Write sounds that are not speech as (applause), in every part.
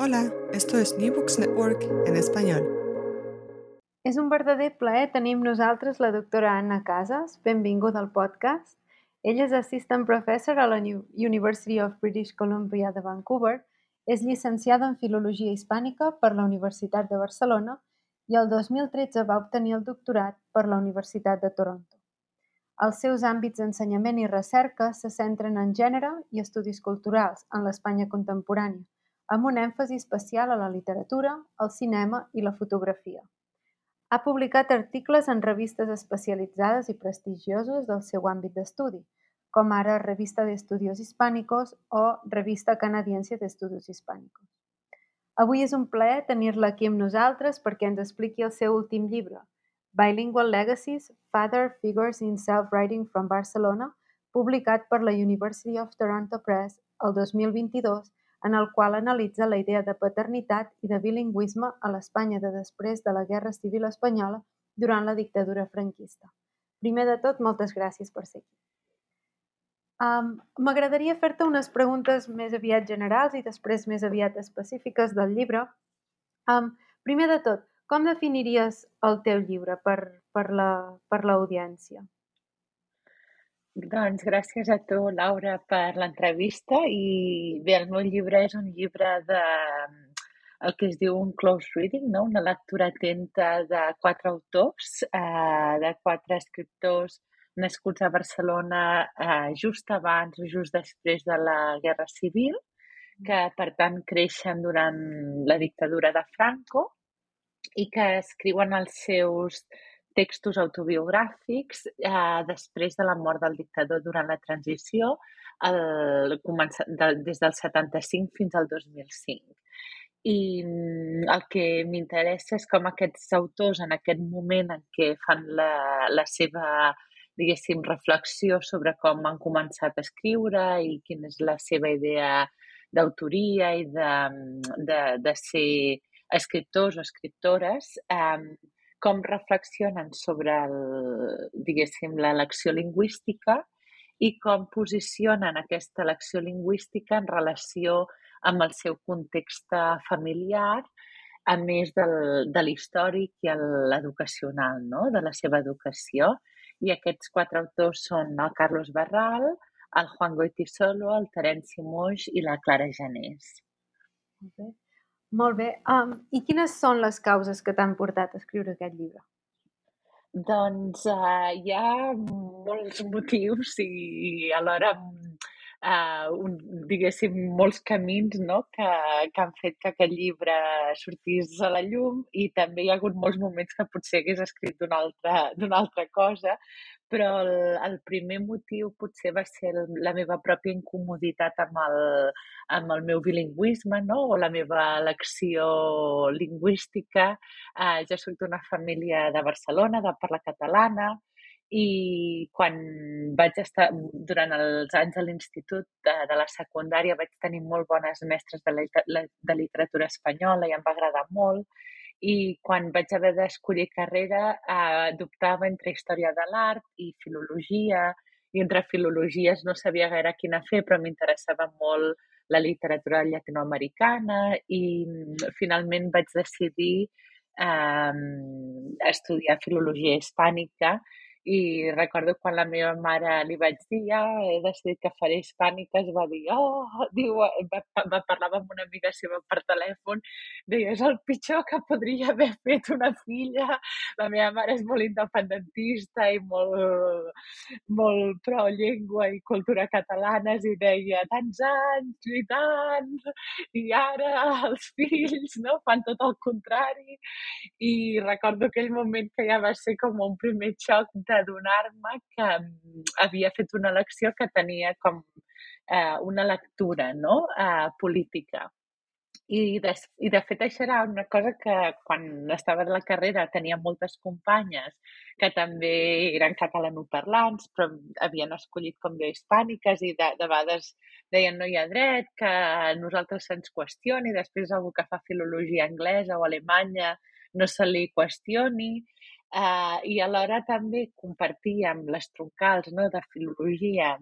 Hola, esto es New Books Network en español. És un verdader plaer tenir amb nosaltres la doctora Anna Casas. Benvinguda al podcast. Ella és Assistant Professor a la University of British Columbia de Vancouver, és llicenciada en Filologia Hispànica per la Universitat de Barcelona i el 2013 va obtenir el doctorat per la Universitat de Toronto. Els seus àmbits d'ensenyament i recerca se centren en gènere i estudis culturals en l'Espanya contemporània, amb un èmfasi especial a la literatura, el cinema i la fotografia. Ha publicat articles en revistes especialitzades i prestigioses del seu àmbit d'estudi, com ara Revista de Hispànicos o Revista Canadiense de Hispànicos. Avui és un plaer tenir-la aquí amb nosaltres perquè ens expliqui el seu últim llibre, Bilingual Legacies, Father Figures in Self-Writing from Barcelona, publicat per la University of Toronto Press el 2022 en el qual analitza la idea de paternitat i de bilingüisme a l'Espanya de després de la Guerra Civil Espanyola durant la dictadura franquista. Primer de tot, moltes gràcies per ser aquí. Um, M'agradaria fer-te unes preguntes més aviat generals i després més aviat específiques del llibre. Um, primer de tot, com definiries el teu llibre per, per l'audiència? La, doncs gràcies a tu, Laura, per l'entrevista i bé, el meu llibre és un llibre de el que es diu un close reading, no? una lectura atenta de quatre autors, eh, de quatre escriptors nascuts a Barcelona eh, just abans o just després de la Guerra Civil, que per tant creixen durant la dictadura de Franco i que escriuen els seus textos autobiogràfics eh, després de la mort del dictador durant la transició, el, de, des del 75 fins al 2005. I mm, el que m'interessa és com aquests autors en aquest moment en què fan la, la seva diguéssim, reflexió sobre com han començat a escriure i quina és la seva idea d'autoria i de, de, de ser escriptors o escriptores, eh, com reflexionen sobre, el, diguéssim, l'elecció lingüística i com posicionen aquesta elecció lingüística en relació amb el seu context familiar, a més del, de l'històric i l'educacional, no? de la seva educació. I aquests quatre autors són el Carlos Barral, el Juan Goitisolo, el Terenci Moix i la Clara Janés. Okay. Molt bé. Um, I quines són les causes que t'han portat a escriure aquest llibre? Doncs uh, hi ha molts motius i alhora uh, un, diguéssim, molts camins no? que, que han fet que aquest llibre sortís a la llum i també hi ha hagut molts moments que potser hagués escrit d'una altra, altra cosa, però el, el primer motiu potser va ser el, la meva pròpia incomoditat amb el, amb el meu bilingüisme no? o la meva elecció lingüística. Eh, jo soc d'una família de Barcelona, de parla catalana, i quan vaig estar, durant els anys a l'institut de, de la secundària, vaig tenir molt bones mestres de, la, de literatura espanyola i em va agradar molt i quan vaig haver d'escollir carrera eh, dubtava entre història de l'art i filologia i entre filologies no sabia gaire quina fer però m'interessava molt la literatura llatinoamericana i mm, finalment vaig decidir eh, estudiar filologia hispànica i recordo quan la meva mare li vaig dir, ja, he decidit que faré hispàniques, va dir, oh, diu, va, va parlar amb una amiga seva per telèfon, deia, és el pitjor que podria haver fet una filla. La meva mare és molt independentista i molt, molt pro llengua i cultura catalanes i deia, tants anys i tant, i ara els fills no, fan tot el contrari. I recordo aquell moment que ja va ser com un primer xoc d'adonar-me que mm, havia fet una elecció que tenia com eh, una lectura no? eh, política. I de, I de fet això era una cosa que quan estava a la carrera tenia moltes companyes que també eren catalanoparlants però havien escollit com jo hispàniques i de, de vegades deien no hi ha dret que nosaltres se'ns qüestioni, després algú que fa filologia anglesa o alemanya no se li qüestioni eh, i alhora també compartíem les troncals no, de filologia,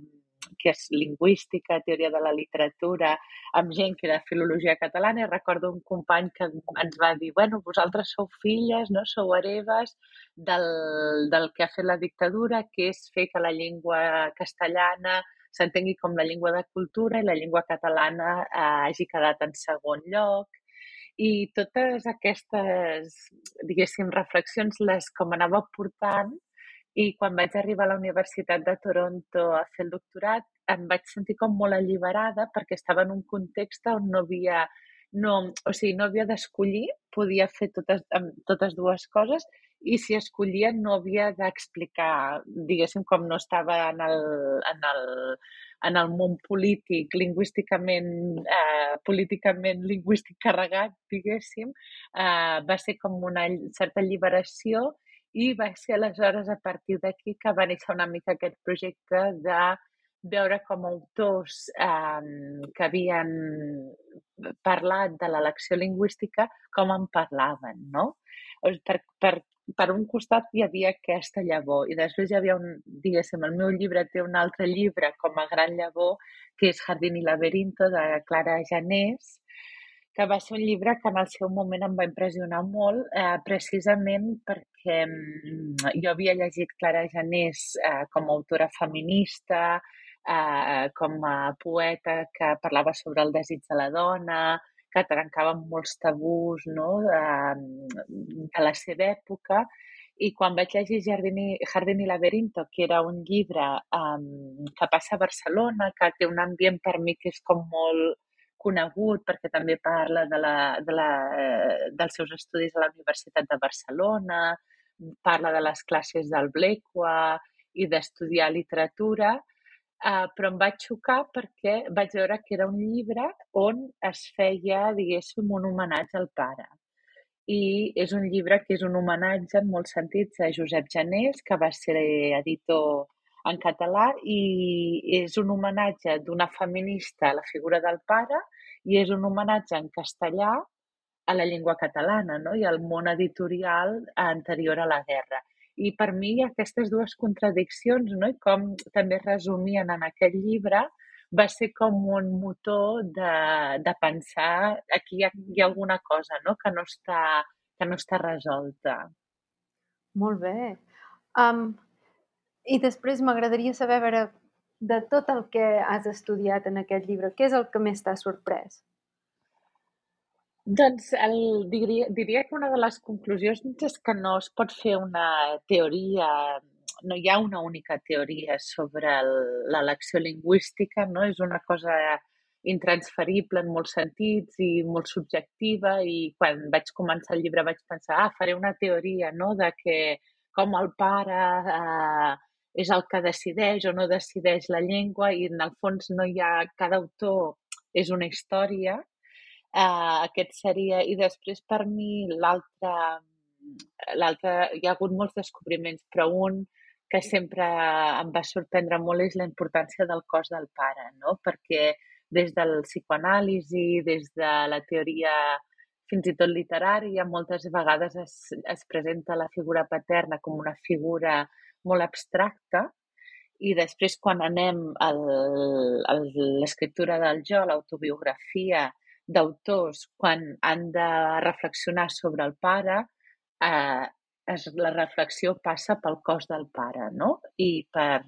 que és lingüística, teoria de la literatura, amb gent que era filologia catalana i recordo un company que ens va dir bueno, vosaltres sou filles, no? sou hereves del, del que ha fet la dictadura, que és fer que la llengua castellana s'entengui com la llengua de cultura i la llengua catalana eh, hagi quedat en segon lloc i totes aquestes, diguéssim, reflexions les com anava portant i quan vaig arribar a la Universitat de Toronto a fer el doctorat em vaig sentir com molt alliberada perquè estava en un context on no havia, no, o sigui, no havia d'escollir, podia fer totes, totes dues coses i si escollia no havia d'explicar, diguéssim, com no estava en el, en el, en el món polític, lingüísticament, eh, políticament lingüístic carregat, diguéssim, eh, va ser com una certa alliberació i va ser aleshores a partir d'aquí que va néixer una mica aquest projecte de veure com autors eh, que havien parlat de l'elecció lingüística com en parlaven, no? Per, per per un costat hi havia aquesta llavor i després hi havia un, diguéssim, el meu llibre té un altre llibre com a gran llavor que és Jardín i laberinto de Clara Janés que va ser un llibre que en el seu moment em va impressionar molt, eh, precisament perquè mm, jo havia llegit Clara Janés eh, com a autora feminista, eh, com a poeta que parlava sobre el desig de la dona, que trencava molts tabús no? de, de la seva època i quan vaig llegir Jardín i, Jardín i Laberinto, que era un llibre um, que passa a Barcelona, que té un ambient per mi que és com molt conegut perquè també parla de la, de la, dels seus estudis a la Universitat de Barcelona, parla de les classes del Blecua i d'estudiar literatura, Uh, però em vaig xocar perquè vaig veure que era un llibre on es feia, diguéssim, un homenatge al pare. I és un llibre que és un homenatge en molts sentits a Josep Janés, que va ser editor en català, i és un homenatge d'una feminista a la figura del pare i és un homenatge en castellà a la llengua catalana no? i al món editorial anterior a la guerra. I per mi aquestes dues contradiccions, no? i com també resumien en aquest llibre, va ser com un motor de, de pensar aquí hi ha, hi ha alguna cosa no? Que, no està, que no està resolta. Molt bé. Um, I després m'agradaria saber, veure, de tot el que has estudiat en aquest llibre, què és el que més t'ha sorprès? Doncs el, diria, diria que una de les conclusions és que no es pot fer una teoria, no hi ha una única teoria sobre l'elecció lingüística, no? És una cosa intransferible en molts sentits i molt subjectiva i quan vaig començar el llibre vaig pensar, ah, faré una teoria, no?, de que com el pare eh, és el que decideix o no decideix la llengua i en el fons no hi ha, cada autor és una història Uh, aquest seria... I després per mi l'altre... l'altre hi ha hagut molts descobriments, però un que sempre em va sorprendre molt és la importància del cos del pare, no? Perquè des del psicoanàlisi, des de la teoria fins i tot literària, moltes vegades es, es presenta la figura paterna com una figura molt abstracta i després quan anem a l'escriptura del jo, l'autobiografia, d'autors quan han de reflexionar sobre el pare, eh, es, la reflexió passa pel cos del pare, no? I per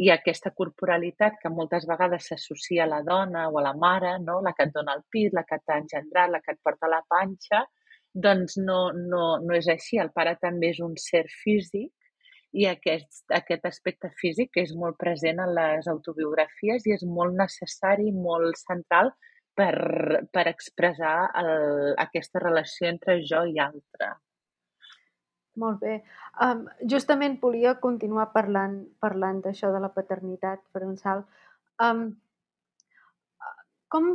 i aquesta corporalitat que moltes vegades s'associa a la dona o a la mare, no? la que et dona el pit, la que t'ha engendrat, la que et porta la panxa, doncs no, no, no és així. El pare també és un ser físic i aquest, aquest aspecte físic és molt present en les autobiografies i és molt necessari, molt central per, per expressar el, aquesta relació entre jo i altre. Molt bé. Um, justament volia continuar parlant, parlant d'això de la paternitat per un salt. Um, com,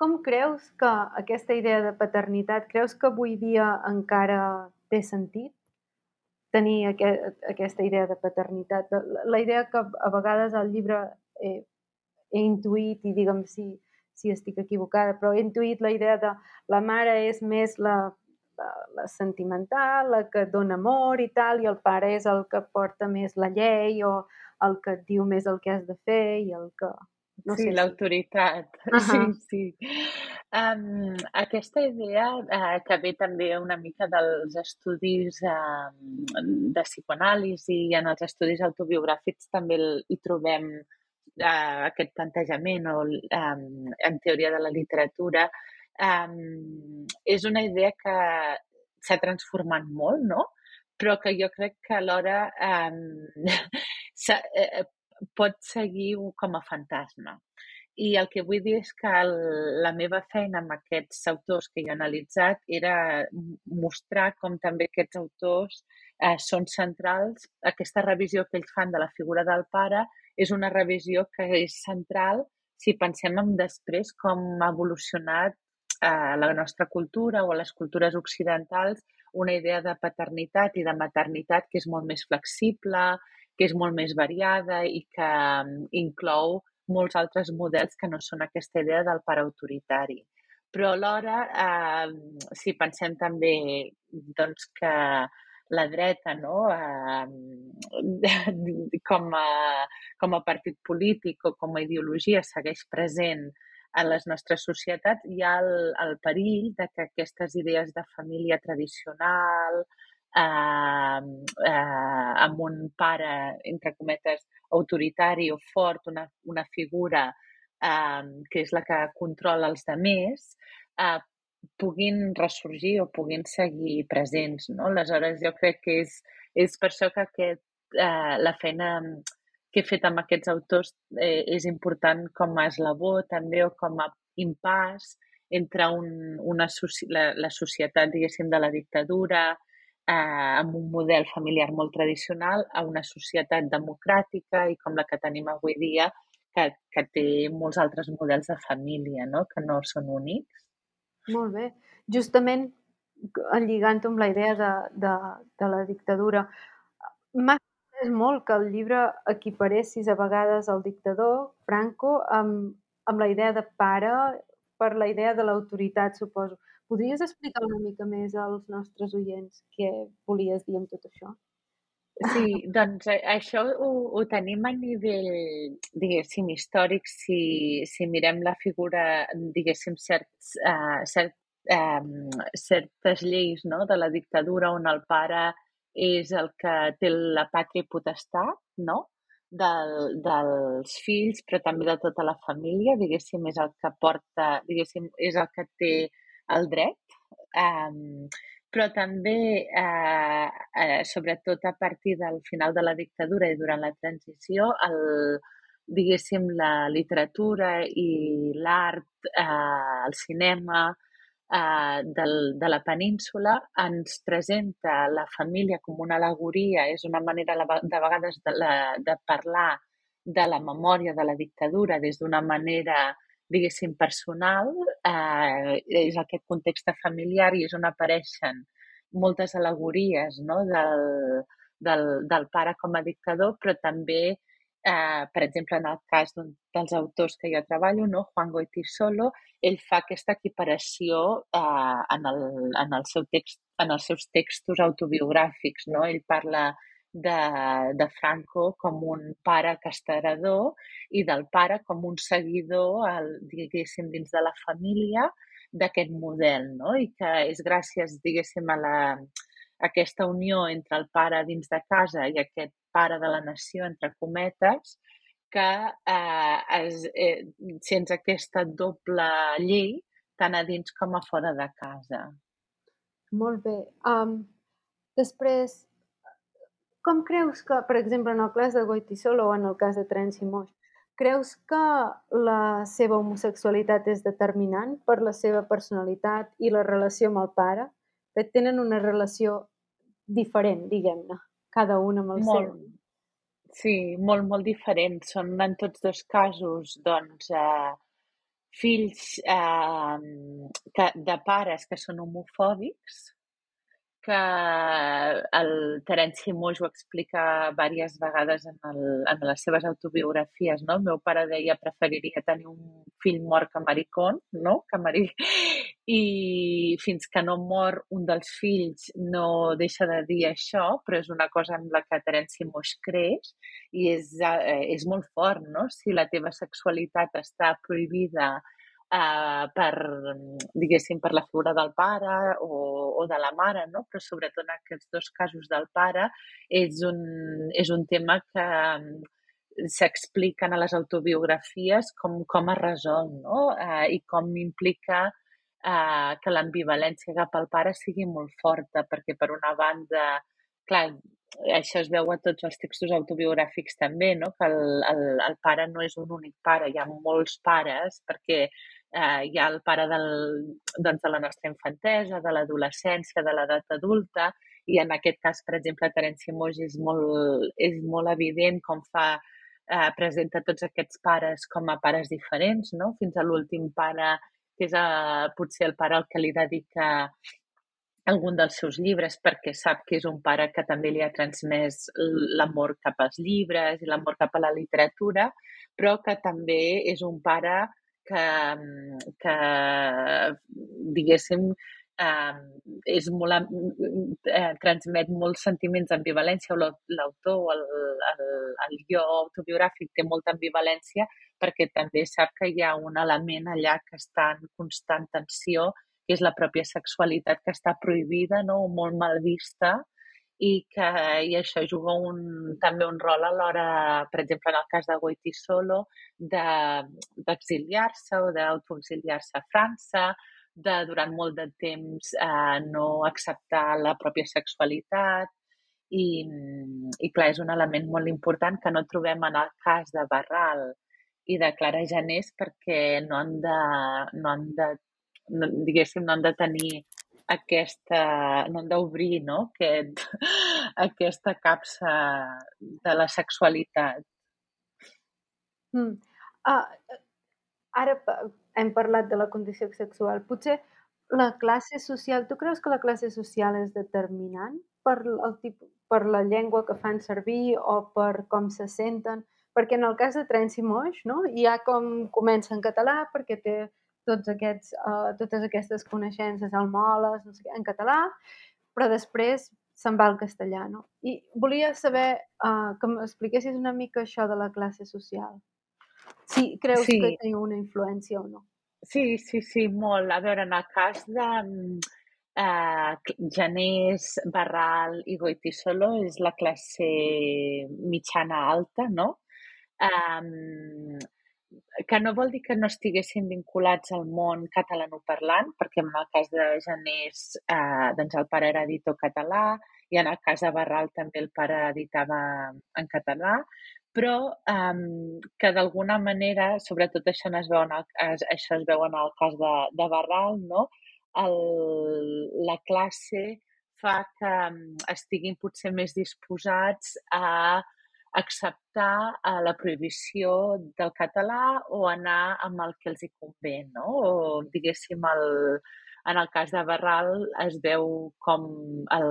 com creus que aquesta idea de paternitat, creus que avui dia encara té sentit tenir aquest, aquesta idea de paternitat? La, la idea que a vegades al llibre he, he intuït, i digue'm si, si estic equivocada, però he intuït la idea de la mare és més la la, la sentimental, la que dona amor i tal, i el pare és el que porta més la llei o el que et diu més el que has de fer i el que... No sí, sé l'autoritat. (laughs) Uh -huh. Sí, sí. Um, aquesta idea uh, que ve també una mica dels estudis uh, de psicoanàlisi i en els estudis autobiogràfics també hi trobem uh, aquest plantejament o um, en teoria de la literatura um, és una idea que s'ha transformat molt, no? però que jo crec que alhora um, (laughs) eh, pot seguir com a fantasma. I el que vull dir és que el, la meva feina amb aquests autors que he analitzat era mostrar com també aquests autors eh, són centrals. Aquesta revisió que ells fan de la figura del pare és una revisió que és central si pensem en després com ha evolucionat a la nostra cultura o les cultures occidentals una idea de paternitat i de maternitat que és molt més flexible, que és molt més variada i que mm, inclou molts altres models que no són aquesta idea del pare autoritari. Però alhora, eh, si pensem també doncs, que la dreta no? eh, (laughs) com, a, com a partit polític o com a ideologia segueix present en les nostres societats hi ha el, el perill de que aquestes idees de família tradicional, eh, eh, amb un pare, entre cometes, autoritari o fort, una, una figura eh, que és la que controla els demés, eh, puguin ressorgir o puguin seguir presents. No? Aleshores, jo crec que és, és per això que aquest, eh, la feina que he fet amb aquests autors eh, és important com a eslabó també o com a impàs entre un, una, la, la societat, diguéssim, de la dictadura, eh, amb un model familiar molt tradicional, a una societat democràtica i com la que tenim avui dia, que, que té molts altres models de família, no? que no són únics. Molt bé. Justament lligant amb la idea de, de, de la dictadura, m'ha és molt que el llibre equiparessis a vegades el dictador, Franco, amb, amb la idea de pare, per la idea de l'autoritat, suposo. Podries explicar una mica més als nostres oients què volies dir amb tot això? Sí, doncs eh, això ho, ho tenim a nivell, diguéssim, històric, si, si mirem la figura, diguéssim, certs, uh, cert, um, certes lleis no? de la dictadura on el pare és el que té la pàtria potestat, no? Del, dels fills, però també de tota la família, diguéssim, és el que porta, diguéssim, és el que té el dret. Um, però també, eh, eh, sobretot a partir del final de la dictadura i durant la transició, el, diguéssim, la literatura i l'art, eh, el cinema, eh, del, de la península ens presenta la família com una alegoria, és una manera de vegades de, la, de parlar de la memòria de la dictadura des d'una manera, diguéssim, personal, eh, és aquest context familiar i és on apareixen moltes alegories no? del, del, del pare com a dictador, però també eh, per exemple, en el cas dels autors que jo treballo, no? Juan Goitisolo, ell fa aquesta equiparació eh, en, el, en, el seu text, en els seus textos autobiogràfics. No? Ell parla de, de Franco com un pare castrador i del pare com un seguidor, el, diguéssim, dins de la família d'aquest model, no? I que és gràcies, diguéssim, a la, aquesta unió entre el pare dins de casa i aquest pare de la nació, entre cometes, que eh, es, eh, sents aquesta doble llei tant a dins com a fora de casa. Molt bé. Um, després, com creus que, per exemple, en el cas de Goitisolo o en el cas de Trenci Moix, creus que la seva homosexualitat és determinant per la seva personalitat i la relació amb el pare? Que tenen una relació diferent, diguem-ne, cada un amb el molt, seu. Sí, molt, molt diferent. Són en tots dos casos, doncs, eh, fills eh, que, de pares que són homofòbics, que el Terenci Moix ho explica diverses vegades en, el, en les seves autobiografies, no? El meu pare deia preferiria tenir un fill mort que maricón, no? Que mari... I fins que no mor un dels fills no deixa de dir això, però és una cosa en la que Terenci Moix creix i és, eh, és molt fort, no? Si la teva sexualitat està prohibida eh, per, diguéssim, per la figura del pare o, o de la mare, no? però sobretot en aquests dos casos del pare és un, és un tema que mm, s'expliquen a les autobiografies com, com es resol no? eh, i com implica eh, que l'ambivalència cap al pare sigui molt forta, perquè per una banda, clar, això es veu a tots els textos autobiogràfics també, no? que el, el, el pare no és un únic pare, hi ha molts pares, perquè eh, hi ha el pare del, doncs, de la nostra infantesa, de l'adolescència, de l'edat adulta, i en aquest cas, per exemple, Terenci Moix és molt, és molt evident com fa eh, presenta tots aquests pares com a pares diferents, no? fins a l'últim pare, que és eh, potser el pare al que li dedica algun dels seus llibres perquè sap que és un pare que també li ha transmès l'amor cap als llibres i l'amor cap a la literatura, però que també és un pare que, que diguéssim, eh, és molt, eh, transmet molts sentiments d'ambivalència, o l'autor, el, el, el guió autobiogràfic té molta ambivalència perquè també sap que hi ha un element allà que està en constant tensió, que és la pròpia sexualitat que està prohibida no? o molt mal vista i que i això juga un, també un rol a l'hora, per exemple, en el cas de Goiti Solo, d'exiliar-se de, o d'autoexiliar-se a França, de durant molt de temps eh, no acceptar la pròpia sexualitat i, i clar, és un element molt important que no trobem en el cas de Barral i de Clara Janés perquè no han de, no han de no, diguéssim, no han de tenir aquesta, no hem d'obrir no? Aquest, (laughs) aquesta capsa de la sexualitat. Mm. Uh, ara hem parlat de la condició sexual. Potser la classe social, tu creus que la classe social és determinant per, el tipus, per la llengua que fan servir o per com se senten? Perquè en el cas de Trenci Moix, no? ha com comença en català perquè té tots aquests, uh, totes aquestes coneixences almoles, no sé què, en català, però després se'n va al castellà, no? I volia saber uh, que m'expliquessis una mica això de la classe social. Si creus sí. que té una influència o no. Sí, sí, sí, molt. A veure, en el cas de uh, Janés, Barral i Goitisolo és la classe mitjana alta, no? Um, que no vol dir que no estiguessin vinculats al món catalanoparlant, perquè en el cas de Janés, eh, doncs el pare era editor català i en el cas de Barral també el pare editava en català, però eh, que d'alguna manera, sobretot això es veu en el, això es veu en el cas de, de Barral, no? el, la classe fa que estiguin potser més disposats a acceptar eh, la prohibició del català o anar amb el que els hi convé, no? O, diguéssim, el, en el cas de Barral es veu com el,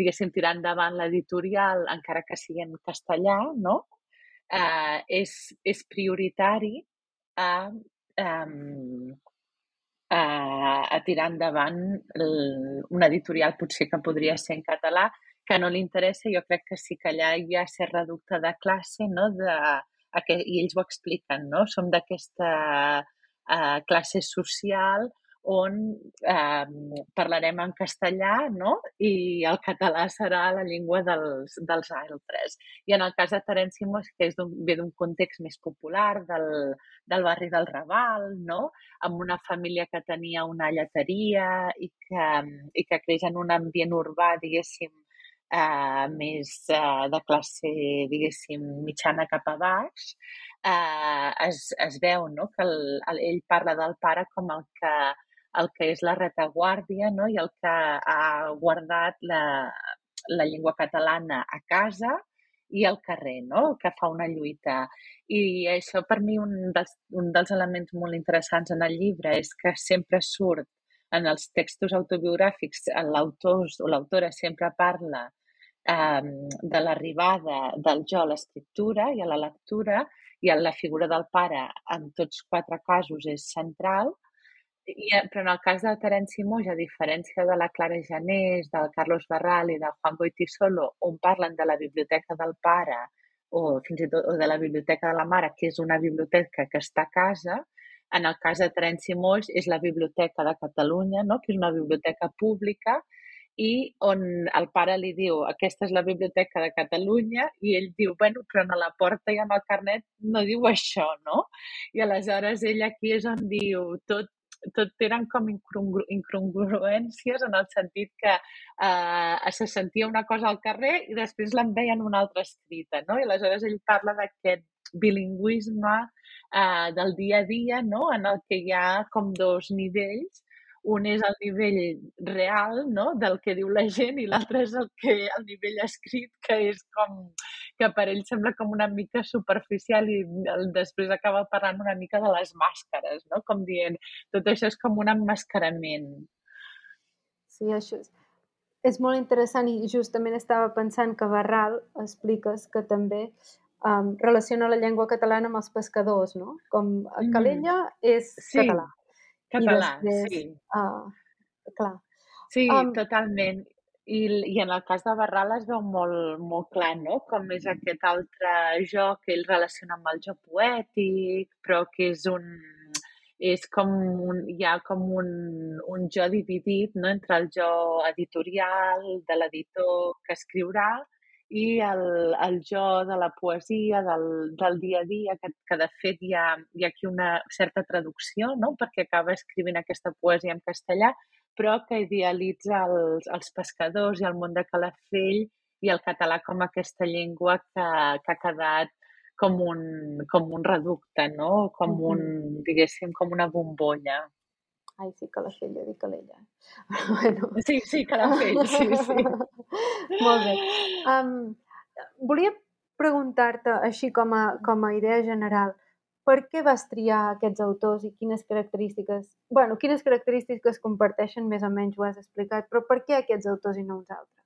diguéssim, tirar endavant l'editorial, encara que sigui en castellà, no? Eh, és, és prioritari a, um, a, a tirar endavant el, un editorial potser que podria ser en català que no li interessa, jo crec que sí que allà hi ha ser reducte de classe, no? De, que, i ells ho expliquen, no? Som d'aquesta uh, classe social on eh, parlarem en castellà no? i el català serà la llengua dels, dels altres. I en el cas de Terenci Moix, que és ve d'un context més popular del, del barri del Raval, no? amb una família que tenia una lleteria i que, i que creix en un ambient urbà, diguéssim, eh, més eh, de classe, diguéssim, mitjana cap a baix, eh, es, es veu no? que el, el, ell parla del pare com el que, el que és la retaguàrdia no? i el que ha guardat la, la llengua catalana a casa i al carrer, no? que fa una lluita. I això per mi un dels, un dels elements molt interessants en el llibre és que sempre surt en els textos autobiogràfics, l'autor o l'autora sempre parla de l'arribada del jo a l'escriptura i a la lectura i la figura del pare en tots quatre casos és central, i, eh, però en el cas de Terenci Moix, a diferència de la Clara Janés, del Carlos Barral i del Juan Goitisolo, on parlen de la biblioteca del pare o fins i tot o de la biblioteca de la mare, que és una biblioteca que està a casa, en el cas de Terenci Moix és la Biblioteca de Catalunya, no? que és una biblioteca pública i on el pare li diu aquesta és la Biblioteca de Catalunya i ell diu, bueno, però a la porta i amb el carnet no diu això, no? I aleshores ell aquí és on diu tot tot eren com incongru incongruències en el sentit que eh, se sentia una cosa al carrer i després l'en veien una altra escrita, no? I aleshores ell parla d'aquest bilingüisme eh, del dia a dia, no? En el que hi ha com dos nivells un és el nivell real no? del que diu la gent i l'altre és el, que, el nivell escrit, que és com que per ell sembla com una mica superficial i després acaba parlant una mica de les màscares, no? com dient, tot això és com un emmascarament. Sí, això és, és molt interessant i justament estava pensant que Barral expliques que també um, relaciona la llengua catalana amb els pescadors, no? Com Calella mm. és sí. català, Català, després, sí. Uh, clar. Sí, um, totalment. I, I en el cas de Barral es veu molt, molt clar, no? Com és aquest altre joc que ell relaciona amb el joc poètic, però que és un... És com un, hi ha com un, un jo dividit no? entre el jo editorial de l'editor que escriurà i el, el jo de la poesia, del, del dia a dia, que, que de fet hi ha, hi ha aquí una certa traducció, no? perquè acaba escrivint aquesta poesia en castellà, però que idealitza els, els pescadors i el món de Calafell i el català com aquesta llengua que, que ha quedat com un, com un reducte, no? com un, diguéssim, com una bombolla. Ai, sí, Calafell, jo dic Calella. (laughs) bueno. Sí, sí, Calafell, sí, sí. Molt bé. Um, volia preguntar-te, així com a, com a idea general, per què vas triar aquests autors i quines característiques... bueno, quines característiques comparteixen, més o menys ho has explicat, però per què aquests autors i no uns altres?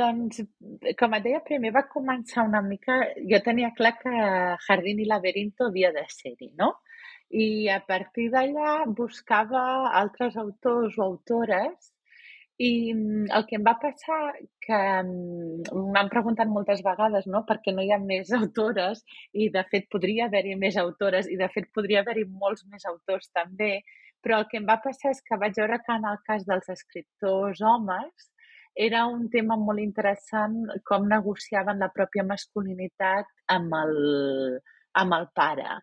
Doncs, com et deia, primer va començar una mica... Jo tenia clar que Jardín i Laberinto havia de ser-hi, no? I a partir d'allà buscava altres autors o autores i mm, el que em va passar, que mm, m'han preguntat moltes vegades no? per què no hi ha més (laughs) autores i de fet podria haver-hi més autores i de fet podria haver-hi molts més autors també, però el que em va passar és que vaig veure que en el cas dels escriptors homes era un tema molt interessant com negociaven la pròpia masculinitat amb el, amb el pare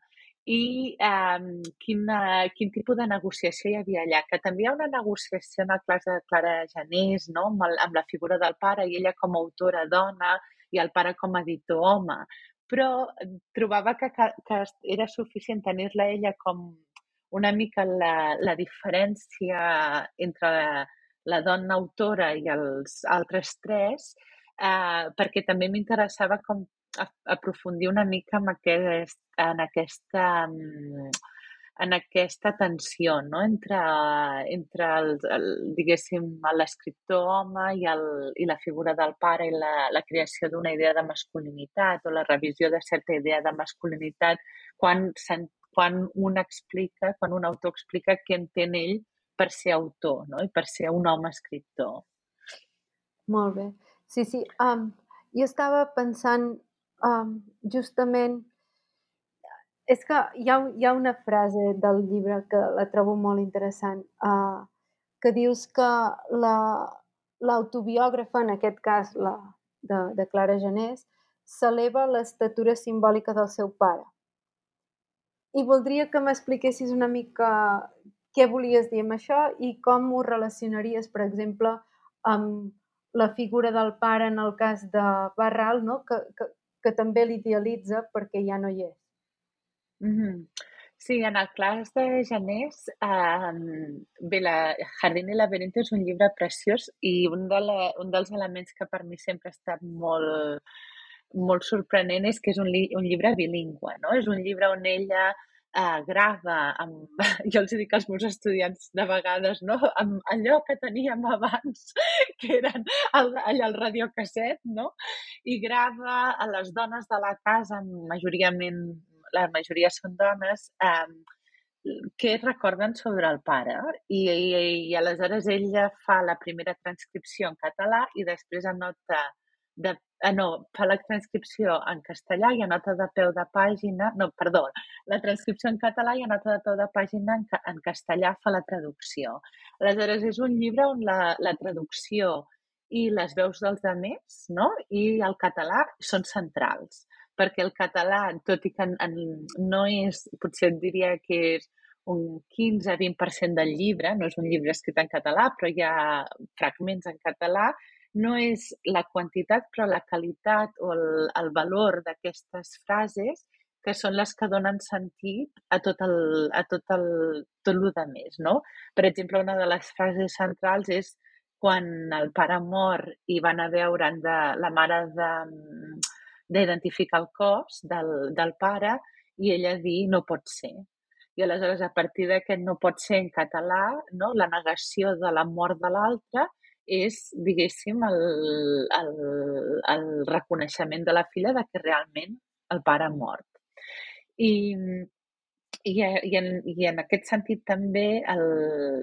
i eh, quin, quin tipus de negociació hi havia allà, que també hi ha una negociació en el cas de Clara Janés, no? amb, el, amb la figura del pare i ella com a autora dona i el pare com a editor home, però trobava que, que, que era suficient tenir-la ella com una mica la, la diferència entre la, la dona autora i els altres tres, eh, perquè també m'interessava com aprofundir una mica en, aquest, en aquesta en aquesta tensió no? entre, entre el, el, diguéssim, l'escriptor home i, el, i la figura del pare i la, la creació d'una idea de masculinitat o la revisió de certa idea de masculinitat quan, quan un explica, quan un autor explica què entén ell per ser autor no? i per ser un home escriptor. Molt bé. Sí, sí. Um, jo estava pensant um, justament és que hi ha, hi ha una frase del llibre que la trobo molt interessant, uh, que dius que l'autobiògrafa, la, en aquest cas la de, de Clara Genés, s'eleva l'estatura simbòlica del seu pare. I voldria que m'expliquessis una mica què volies dir amb això i com ho relacionaries, per exemple, amb la figura del pare en el cas de Barral, no? que, que, que també l'idealitza perquè ja no hi és. Mm -hmm. Sí, en el cas de Janés, eh, bé, la Jardín i laberinto és un llibre preciós i un, de la, un dels elements que per mi sempre ha estat molt, molt sorprenent és que és un, li, un llibre bilingüe, no? És un llibre on ella eh, grava, amb, (laughs) jo els dic als meus estudiants de vegades, no? amb allò que teníem abans, (laughs) que eren el, allò, el radiocasset, no? i grava a les dones de la casa, majoriament, la majoria són dones, eh, què recorden sobre el pare i, i, i aleshores ella fa la primera transcripció en català i després anota de, eh, no, fa la transcripció en castellà i anota de peu de pàgina, no, perdó, la transcripció en català i anota de peu de pàgina en, en castellà fa la traducció. Aleshores, és un llibre on la, la traducció i les veus dels altres no? i el català són centrals, perquè el català, tot i que en, en, no és, potser et diria que és un 15-20% del llibre, no és un llibre escrit en català, però hi ha fragments en català, no és la quantitat, però la qualitat o el, el valor d'aquestes frases que són les que donen sentit a tot el, a tot el, tot el de més, no? Per exemple, una de les frases centrals és quan el pare mor i van a veure de, la mare d'identificar el cos del, del pare i ella dir no pot ser. I aleshores, a partir d'aquest no pot ser en català, no? la negació de la mort de l'altre, és, diguéssim, el, el, el reconeixement de la filla de que realment el pare ha mort. I, i, i, en, i en aquest sentit també, el,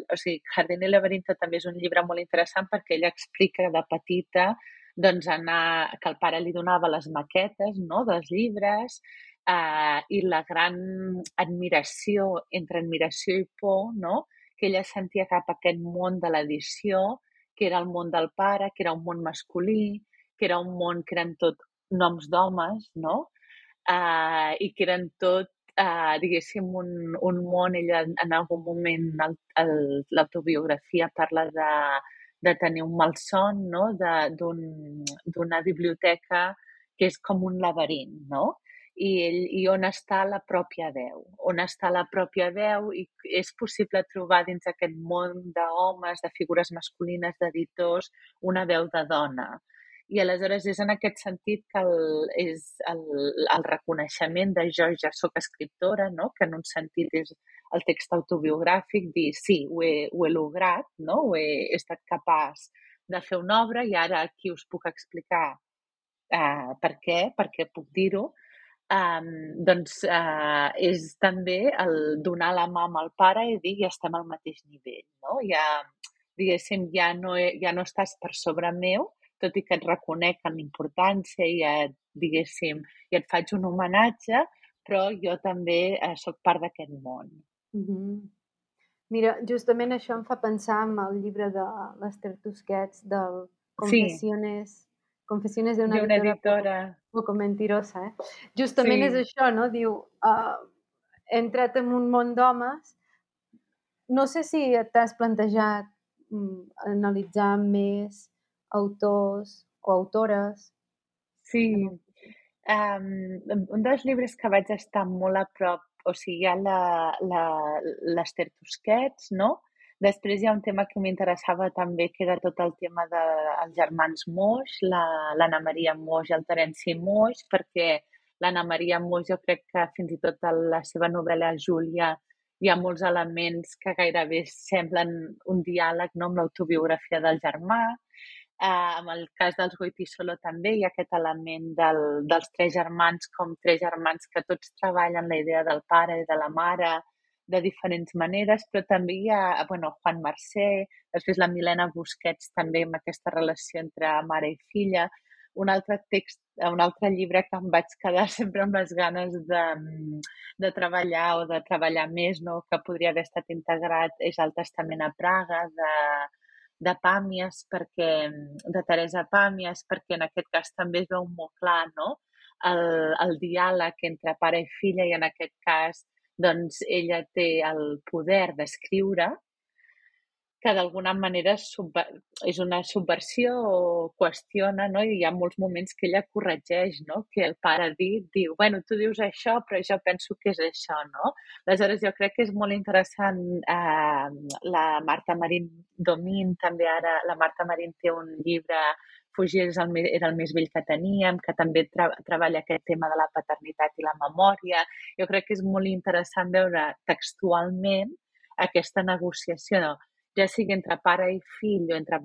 o sigui, Jardín i Laberinto també és un llibre molt interessant perquè ella explica de petita doncs anar, que el pare li donava les maquetes no, dels llibres eh, i la gran admiració, entre admiració i por, no, que ella sentia cap a aquest món de l'edició que era el món del pare, que era un món masculí, que era un món que eren tot noms d'homes, no? Uh, I que eren tot, uh, diguéssim, un, un món, ella en algun moment l'autobiografia parla de, de tenir un malson, no? d'una biblioteca que és com un laberint, no? I, ell, i on està la pròpia veu, on està la pròpia veu i és possible trobar dins aquest món d'homes, de figures masculines, d'editors, una veu de dona. I aleshores és en aquest sentit que el, és el, el reconeixement de jo ja sóc escriptora, no? que en un sentit és el text autobiogràfic, dir sí, ho he, ho he lograt, no? ho he, he estat capaç de fer una obra i ara aquí us puc explicar uh, per què, per què puc dir-ho, um, doncs uh, és també el donar la mà amb el pare i dir ja estem al mateix nivell, no? Ja, diguéssim, ja no, he, ja no estàs per sobre meu, tot i que et reconec en importància i et, diguéssim, i et faig un homenatge, però jo també eh, sóc part d'aquest món. Mm -hmm. Mira, justament això em fa pensar en el llibre de l'Ester Tusquets del Confessiones sí. Confessiones de una, una editora, poco mentirosa, eh? Justament sí. és això, no? Diu, uh, he entrat en un món d'homes, no sé si t'has plantejat um, analitzar més autors o autores. Sí, um, un dels llibres que vaig estar molt a prop, o sigui, hi ha l'Ester Tusquets, no?, Després hi ha un tema que m'interessava també, que era tot el tema dels germans Moix, l'Anna la, Maria Moix i el Terenci Moix, perquè l'Anna Maria Moix jo crec que fins i tot a la seva novel·la Júlia hi ha molts elements que gairebé semblen un diàleg no, amb l'autobiografia del germà. Eh, en el cas dels Goitisolo també hi ha aquest element del, dels tres germans com tres germans que tots treballen la idea del pare i de la mare, de diferents maneres, però també hi ha bueno, Juan Mercè, després la Milena Busquets també amb aquesta relació entre mare i filla. un altre text, un altre llibre que em vaig quedar (laughs) sempre amb les ganes de, de treballar o de treballar més, no? que podria haver estat integrat, és el Testament a Praga de, de Pàmies, perquè, de Teresa Pàmies, perquè en aquest cas també es veu molt clar no? el, el diàleg entre pare i filla i en aquest cas doncs ella té el poder d'escriure que d'alguna manera és una subversió o qüestiona, no? I hi ha molts moments que ella corregeix, no? Que el pare dit diu, bueno, tu dius això, però jo penso que és això, no? Aleshores, jo crec que és molt interessant eh, la Marta Marín Domín, també ara la Marta Marín té un llibre Fugir és el, era el més vell que teníem, que també tra treballa aquest tema de la paternitat i la memòria. Jo crec que és molt interessant veure textualment aquesta negociació no? ja sigui entre pare i fill o entre,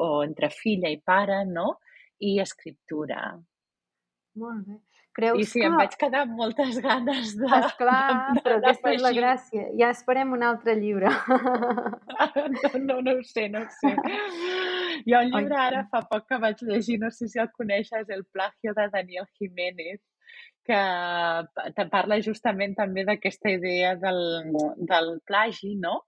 o entre filla i pare, no? I escriptura. Molt bé. Creus I sí, que... em vaig quedar amb moltes ganes de... Esclar, de, de, però aquesta és la gràcia. Ja esperem un altre llibre. no, (laughs) no, no ho sé, no ho sé. Hi ha un llibre ara fa poc que vaig llegir, no sé si el coneixes, El plagio de Daniel Jiménez, que te parla justament també d'aquesta idea del, del plagi, no?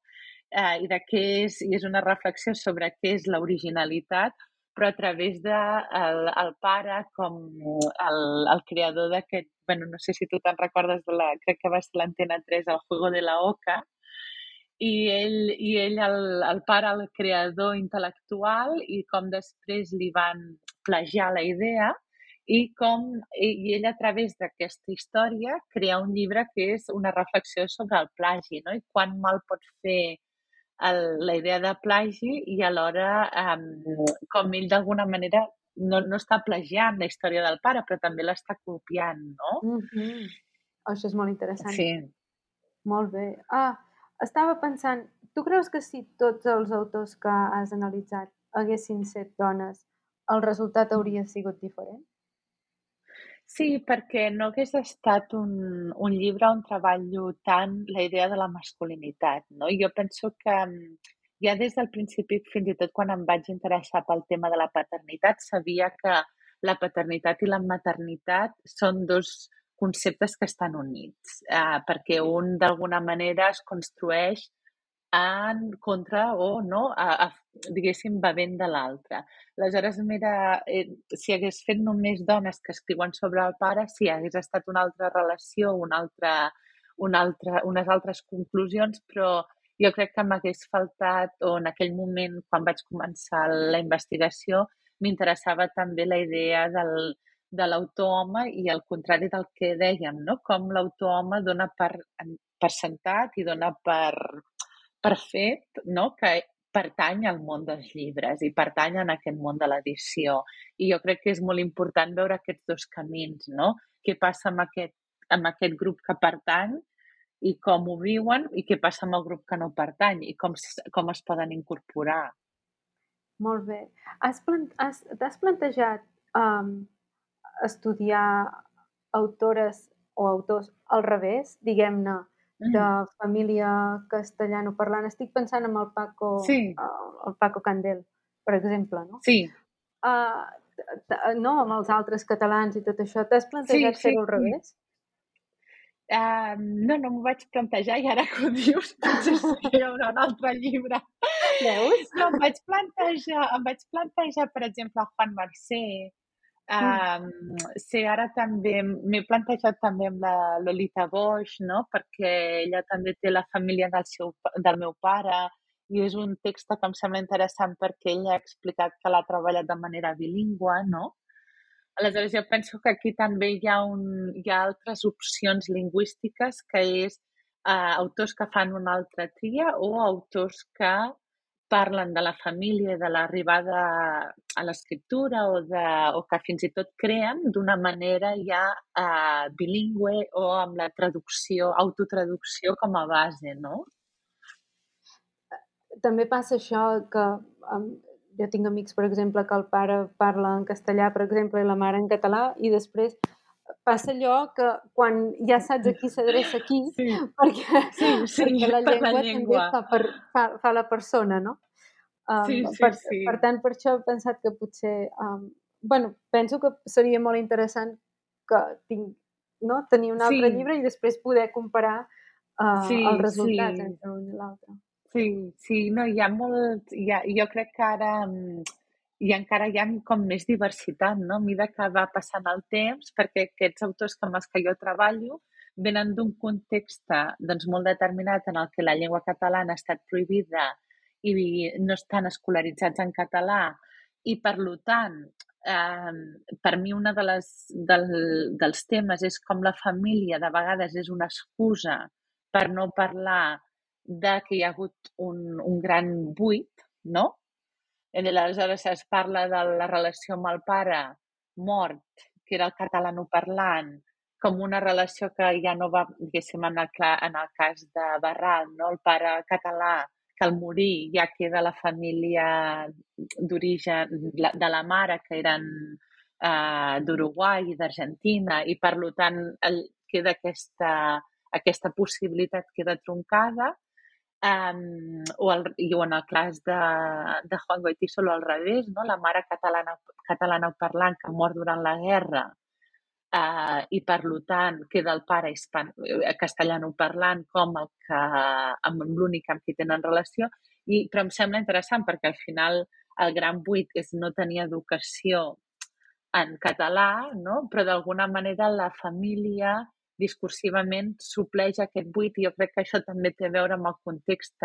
eh, i de què és, i és una reflexió sobre què és l'originalitat, però a través de el, el pare com el, el creador d'aquest, bueno, no sé si tu te'n recordes de la, crec que va ser l'Antena 3, el Juego de la Oca, i ell, i ell el, el pare, el creador intel·lectual, i com després li van plagiar la idea, i com i ell a través d'aquesta història crea un llibre que és una reflexió sobre el plagi, no? I quan mal pot fer el, la idea de plagi i alhora um, com ell d'alguna manera no, no està plagiant la història del pare, però també l'està copiant, no? Mm -hmm. Això és molt interessant. Sí. Molt bé. Ah, estava pensant, tu creus que si tots els autors que has analitzat haguessin set dones, el resultat hauria sigut diferent? Sí, perquè no hagués estat un, un llibre on treballo tant la idea de la masculinitat, no? Jo penso que mm, ja des del principi, fins i tot quan em vaig interessar pel tema de la paternitat, sabia que la paternitat i la maternitat són dos conceptes que estan units, eh, perquè un d'alguna manera es construeix en contra o no, a, a, diguéssim, bevent de l'altre. Aleshores, mira, eh, si hagués fet només dones que escriuen sobre el pare, si hagués estat una altra relació, una altra, una altra, unes altres conclusions, però jo crec que m'hagués faltat, o en aquell moment, quan vaig començar la investigació, m'interessava també la idea del, de l'autor-home i al contrari del que dèiem, no? com l'autor-home dona per, per sentat i dona per, per fet no? que pertany al món dels llibres i pertany en aquest món de l'edició. I jo crec que és molt important veure aquests dos camins, no? Què passa amb aquest, amb aquest grup que pertany i com ho viuen i què passa amb el grup que no pertany i com, com es poden incorporar. Molt bé. Has plant, has, t'has plantejat um, estudiar autores o autors al revés, diguem-ne, de mm. família castellano-parlant. Estic pensant en el Paco, sí. uh, el Paco Candel, per exemple, no? Sí. Uh, no, amb els altres catalans i tot això. T'has plantejat sí, fer-ho al revés? Uh, no, no m'ho vaig plantejar i ara que ho dius (laughs) potser sí, hi haurà un altre llibre. Veus? No, em vaig plantejar, em vaig plantejar, per exemple, a Juan Mercè, Um, sí, ara també m'he plantejat també amb la Lolita Bosch, no? perquè ella també té la família del, seu, del meu pare i és un text que em sembla interessant perquè ella ha explicat que l'ha treballat de manera bilingüe, no? Aleshores, jo penso que aquí també hi ha, un, hi ha altres opcions lingüístiques que és uh, autors que fan una altra tria o autors que parlen de la família i de l'arribada a l'escriptura o, de, o que fins i tot creen d'una manera ja eh, bilingüe o amb la traducció, autotraducció com a base, no? També passa això que um, jo tinc amics, per exemple, que el pare parla en castellà, per exemple, i la mare en català, i després passa allò que quan ja saps a qui s'adreça aquí, sí. perquè, sí, (laughs) sí, perquè la llengua, la llengua. també fa, per, fa, fa la persona, no? Um, sí, sí, per, sí. per tant, per això he pensat que potser um, bueno, penso que seria molt interessant que tinc, no? tenir un altre Sí. llibre i després poder comparar uh, Sí, els resultats sí. entre un i l'altre. Sí, sí, no, hi ha molt... Hi ha, jo crec que ara mm, i encara hi ha com més diversitat, no? A mesura que va passant el temps, perquè aquests autors amb els que jo treballo venen d'un context doncs, molt determinat en el que la llengua catalana ha estat prohibida i no estan escolaritzats en català i, per tant, eh, per mi una de les, del, dels temes és com la família de vegades és una excusa per no parlar de que hi ha hagut un, un gran buit, no? I aleshores es parla de la relació amb el pare mort, que era el catalanoparlant, com una relació que ja no va, diguéssim, en el, en el cas de Barral, no? el pare català, que al morir ja queda la família d'origen de la mare, que eren eh, d'Uruguai i d'Argentina, i per tant el, queda aquesta, aquesta possibilitat queda troncada, Um, o, el, i en el cas de, de Juan Goiti solo al revés, no? la mare catalana, catalana parlant que mor durant la guerra uh, i per tant queda el pare hispan, castellano parlant com el que, amb l'únic amb qui tenen relació, i, però em sembla interessant perquè al final el gran buit és no tenir educació en català, no? però d'alguna manera la família discursivament supleix aquest buit i jo crec que això també té a veure amb el context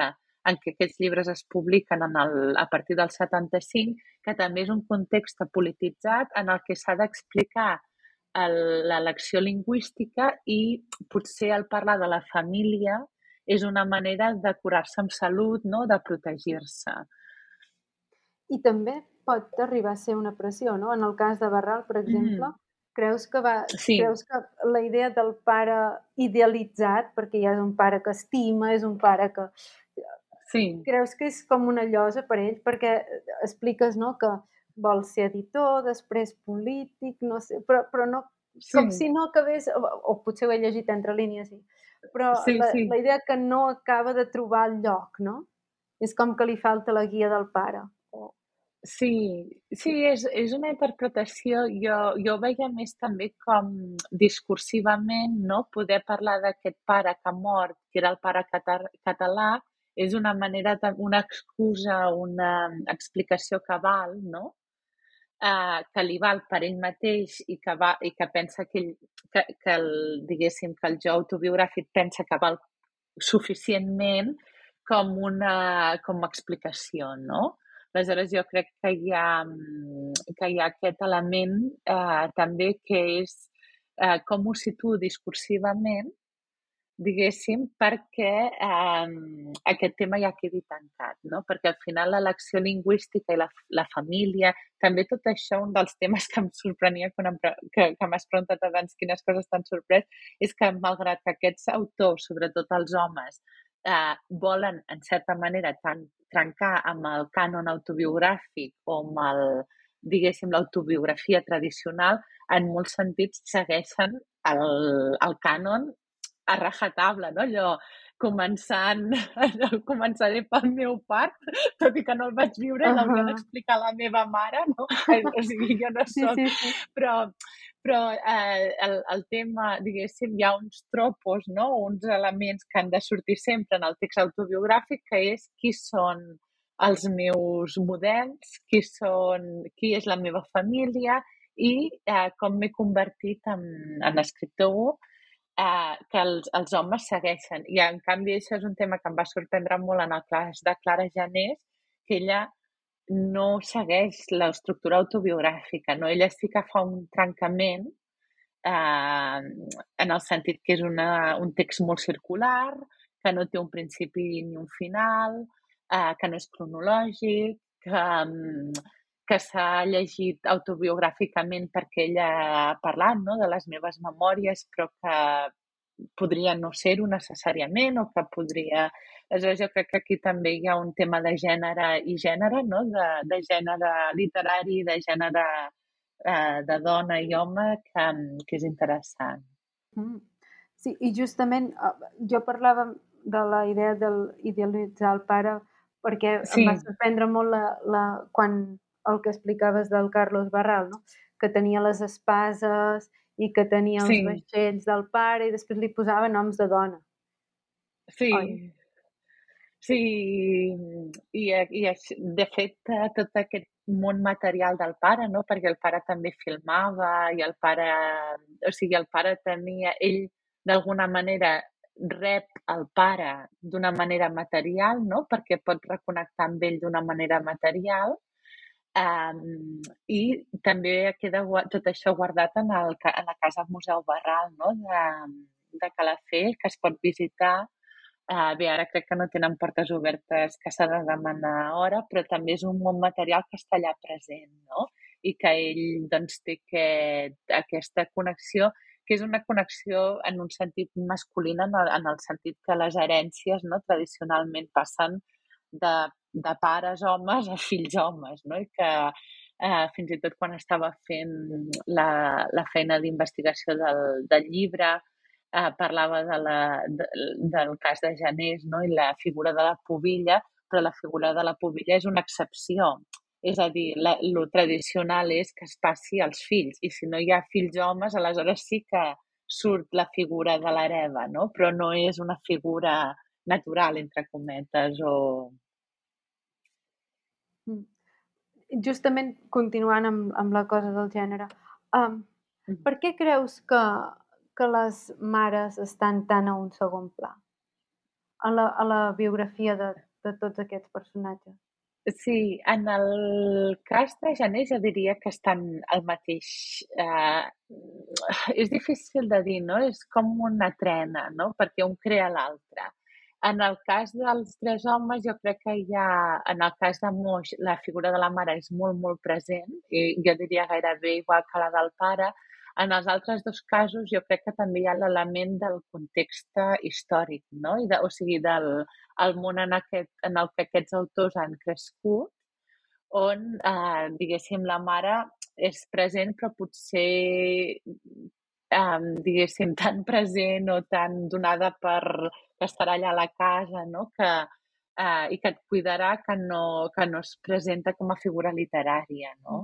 en què aquests llibres es publiquen en el, a partir del 75, que també és un context polititzat en el que s'ha d'explicar l'elecció lingüística i potser el parlar de la família és una manera de curar-se amb salut, no? de protegir-se. I també pot arribar a ser una pressió, no? En el cas de Barral, per exemple, mm Creus que, va, sí. creus que la idea del pare idealitzat, perquè ja és un pare que estima, és un pare que... Sí. Creus que és com una llosa per ell? Perquè expliques no, que vol ser editor, després polític, no sé, però, però no, sí. com si no acabés, o, o potser ho he llegit entre línies, sí, però sí, la, sí. la idea que no acaba de trobar el lloc, no? És com que li falta la guia del pare. Sí, sí, és, és una interpretació, jo, jo veia més també com discursivament, no? Poder parlar d'aquest pare que ha mort, que era el pare català, és una manera, una excusa, una explicació que val, no? Uh, que li val per ell mateix i que, va, i que pensa que, ell, que, que el, diguéssim, que el jo autobiogràfic pensa que val suficientment com una com a explicació, no? Aleshores, jo crec que hi ha, que hi ha aquest element eh, també que és eh, com ho situo discursivament, diguéssim, perquè eh, aquest tema ja quedi tancat, no? Perquè al final l'elecció lingüística i la, la família, també tot això, un dels temes que em sorprenia quan em, que, que m'has preguntat abans quines coses t'han sorprès, és que malgrat que aquests autors, sobretot els homes, eh, volen, en certa manera, tan, trencar amb el cànon autobiogràfic o amb el, diguéssim, l'autobiografia tradicional, en molts sentits segueixen el, el cànon a rajatabla, no? Allò, començant, (laughs) començaré pel meu part, tot i que no el vaig viure, uh -huh. l'hauria d'explicar la meva mare, no? (laughs) O sigui, jo no soc... Sí, sí, sí. Però, però eh, el, el tema, diguéssim, hi ha uns tropos, no? uns elements que han de sortir sempre en el text autobiogràfic, que és qui són els meus models, qui, són, qui és la meva família i eh, com m'he convertit en, en escriptor eh, que els, els homes segueixen. I en canvi això és un tema que em va sorprendre molt en el cas de Clara Janés, que ella no segueix l'estructura autobiogràfica, no? Ella sí que fa un trencament eh, en el sentit que és una, un text molt circular, que no té un principi ni un final, eh, que no és cronològic, que, que s'ha llegit autobiogràficament perquè ella ha parlat no, de les meves memòries, però que podria no ser-ho necessàriament o que podria... Aleshores, jo crec que aquí també hi ha un tema de gènere i gènere, no? de, de gènere literari, de gènere eh, de dona i home, que, que és interessant. Mm. Sí, i justament jo parlava de la idea d'idealitzar el pare perquè sí. em va sorprendre molt la, la, quan el que explicaves del Carlos Barral, no? que tenia les espases i que tenia sí. els vaixells del pare i després li posava noms de dona. Sí. Oi? Sí, i, i de fet tot aquest món material del pare, no? perquè el pare també filmava i el pare, o sigui, el pare tenia, ell d'alguna manera rep el pare d'una manera material, no? perquè pot reconnectar amb ell d'una manera material, Um, I també queda tot això guardat en, el, en la Casa Museu Barral no? de, de Calafell, que es pot visitar. Uh, bé, ara crec que no tenen portes obertes, que s'ha de demanar hora, però també és un bon material que està allà present, no? I que ell doncs, té aquest, aquesta connexió que és una connexió en un sentit masculí, en el, en el sentit que les herències no, tradicionalment passen de de pares homes a fills homes, no? I que eh, fins i tot quan estava fent la, la feina d'investigació del, del llibre eh, parlava de la, de, del cas de Janés no? i la figura de la pubilla, però la figura de la pubilla és una excepció. És a dir, la, lo tradicional és que es passi als fills i si no hi ha fills homes, aleshores sí que surt la figura de l'hereva, no? però no és una figura natural, entre cometes, o, Mm. Justament continuant amb, amb la cosa del gènere, um, per què creus que, que les mares estan tan a un segon pla a la, a la biografia de, de tots aquests personatges? Sí, en el cas de Jané jo diria que estan al mateix... Eh, és difícil de dir, no? És com una trena, no? Perquè un crea l'altre. En el cas dels tres homes, jo crec que hi ha, en el cas de Moix, la figura de la mare és molt, molt present, i jo diria gairebé igual que la del pare. En els altres dos casos, jo crec que també hi ha l'element del context històric, no? I de, o sigui, del el món en, aquest, en el que aquests autors han crescut, on, eh, diguéssim, la mare és present, però potser um, diguéssim, (laughs) tan present o tan donada per estar allà a la casa, no? que, uh, i que et cuidarà que no, que no es presenta com a figura literària. No?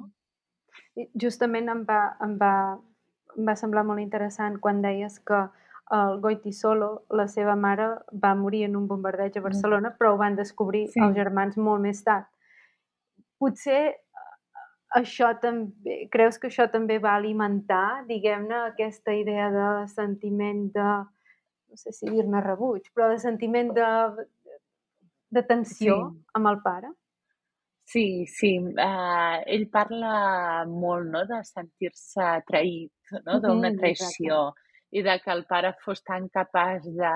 I justament em va, em, va, em va semblar molt interessant quan deies que el Goiti Solo, la seva mare, va morir en un bombardeig a mm. Barcelona, però ho van descobrir sí. els germans molt més tard. Potser això també, creus que això també va alimentar, diguem-ne, aquesta idea de sentiment de, no sé si dir-ne rebuig, però de sentiment de, de tensió sí. amb el pare? Sí, sí. Uh, ell parla molt no, de sentir-se traït, no? d'una traïció, mm, i de que el pare fos tan capaç de,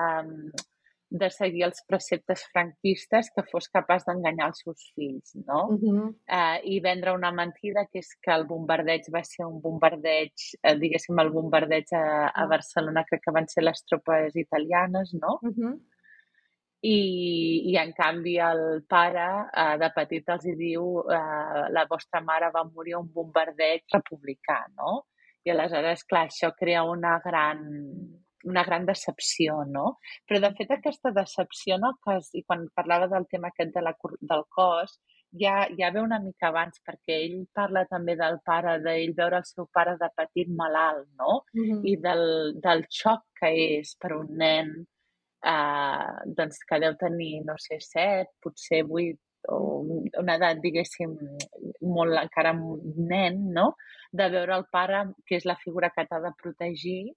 de seguir els preceptes franquistes que fos capaç d'enganyar els seus fills, no? Uh -huh. eh, I vendre una mentida que és que el bombardeig va ser un bombardeig, eh, diguéssim, el bombardeig a, a Barcelona crec que van ser les tropes italianes, no? Uh -huh. I, I, en canvi, el pare eh, de petit els hi diu eh, la vostra mare va morir un bombardeig republicà, no? I aleshores, clar, això crea una gran una gran decepció, no? Però, de fet, aquesta decepció, no, que, i quan parlava del tema aquest de la, del cos, ja, ja ve una mica abans, perquè ell parla també del pare, d'ell veure el seu pare de petit malalt, no? Mm -hmm. I del, del xoc que és per un nen eh, doncs que deu tenir, no sé, set, potser vuit, o una edat, diguéssim, molt encara nen, no? De veure el pare, que és la figura que t'ha de protegir,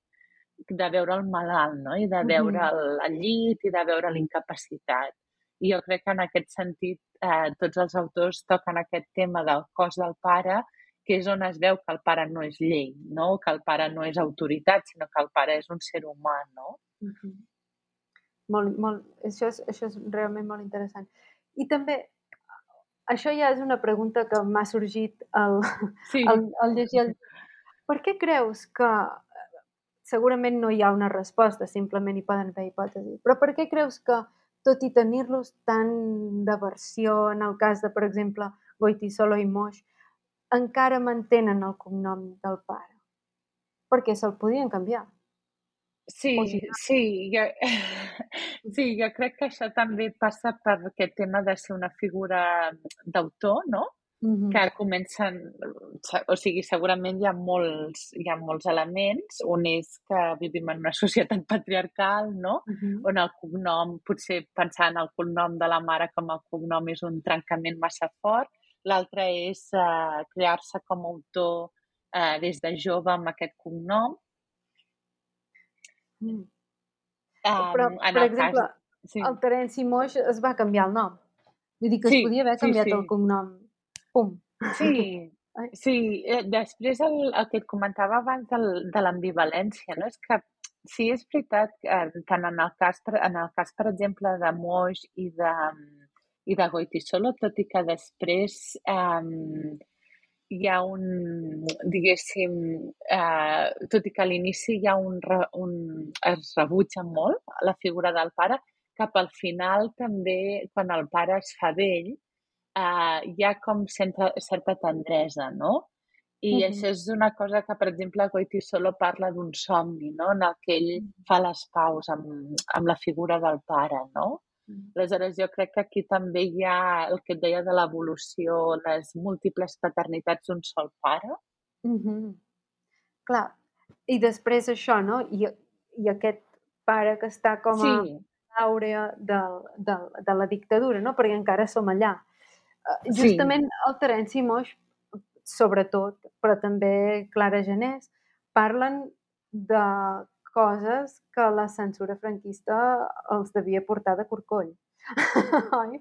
de veure el malalt, no? I de veure el, el llit i de veure l'incapacitat. I jo crec que en aquest sentit eh, tots els autors toquen aquest tema del cos del pare, que és on es veu que el pare no és llei, no? que el pare no és autoritat, sinó que el pare és un ser humà, no? Uh -huh. molt, molt, això, és, això és realment molt interessant. I també, això ja és una pregunta que m'ha sorgit al, sí. al, al llegir el... (laughs) Per què creus que segurament no hi ha una resposta, simplement hi poden haver hipòtesis. Però per què creus que, tot i tenir-los tant de versió, en el cas de, per exemple, Goitisolo i Moix, encara mantenen el cognom del pare? Perquè se'l podien canviar. Sí, sí, jo, (laughs) sí, jo crec que això també passa per aquest tema de ser una figura d'autor, no? -hmm. que comencen... O sigui, segurament hi ha, molts, hi ha molts elements. Un és que vivim en una (laughs) societat patriarcal, no? Uh -huh. On el cognom, potser pensar en el cognom de la mare com a cognom és un trencament massa fort. L'altre és uh, crear-se com a autor uh, des de jove amb aquest cognom. Mm. Um, Però, per exemple, cas... sí. el Terenci Moix es va canviar el nom. Vull dir que sí, es podia haver canviat sí, sí. el cognom. Pum. Sí, sí. Eh, després el, el que et comentava abans del, de l'ambivalència, no? és que sí, és veritat, eh, tant en el cas, en el cas, per exemple, de Moix i de, i de Goitisolo, tot i que després eh, hi ha un, diguéssim, eh, tot i que a l'inici hi ha un, un, es rebutja molt la figura del pare, cap al final també, quan el pare es fa vell, eh, hi ha com certa, certa tendresa, no? I uh -huh. això és una cosa que, per exemple, Goiti Solo parla d'un somni, no? En el que ell fa les paus amb, amb la figura del pare, no? Uh -huh. Aleshores, jo crec que aquí també hi ha el que et deia de l'evolució, les múltiples paternitats d'un sol pare. Uh -huh. Clar, i després això, no? I, i aquest pare que està com a sí. àurea de, de, de la dictadura, no? Perquè encara som allà. Eh, justament sí. el Terenci Moix, sobretot, però també Clara Genés, parlen de coses que la censura franquista els devia portar de corcoll. (laughs) Oi?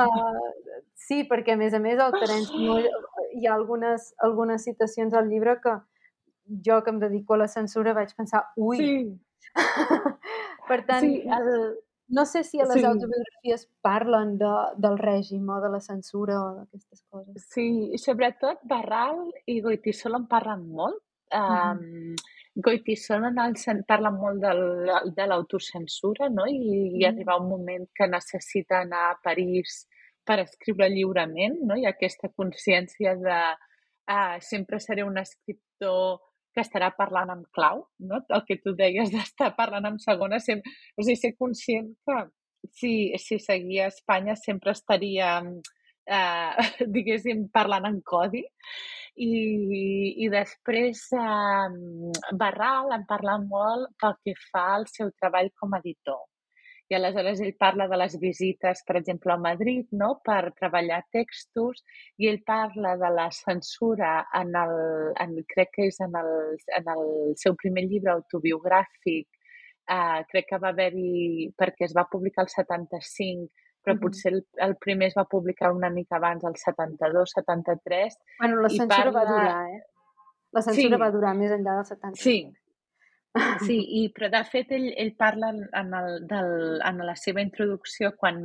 Uh, sí, perquè a més a més el Terenci Moix, hi ha algunes, algunes citacions al llibre que jo que em dedico a la censura vaig pensar, ui! Sí. (laughs) per tant, sí, el, no sé si a les sí. autobiografies parlen de, del règim o de la censura o d'aquestes coses. Sí, sobretot Barral i Goitisol en parlen molt. Um, mm. Goitisol en el, parla molt del, de l'autocensura, no? I, mm. i arriba un moment que necessita anar a París per escriure lliurement, no? I aquesta consciència de ah, sempre seré un escriptor que estarà parlant amb clau, no? el que tu deies d'estar parlant amb segona, sempre, o sigui, ser conscient que si, si seguia a Espanya sempre estaria, eh, (laughs) diguéssim, parlant en codi. I, i després eh, Barral en parla molt pel que fa al seu treball com a editor i aleshores ell parla de les visites, per exemple, a Madrid, no?, per treballar textos, i ell parla de la censura en el, en, crec que és en el, en el seu primer llibre autobiogràfic, eh, crec que va haver-hi, perquè es va publicar el 75, però mm -hmm. potser el, el primer es va publicar una mica abans, el 72, 73. Bueno, la censura parla... va durar, eh? La censura sí. va durar més enllà del 75. Sí, Sí, i, però de fet ell, ell parla en, el, del, en la seva introducció quan,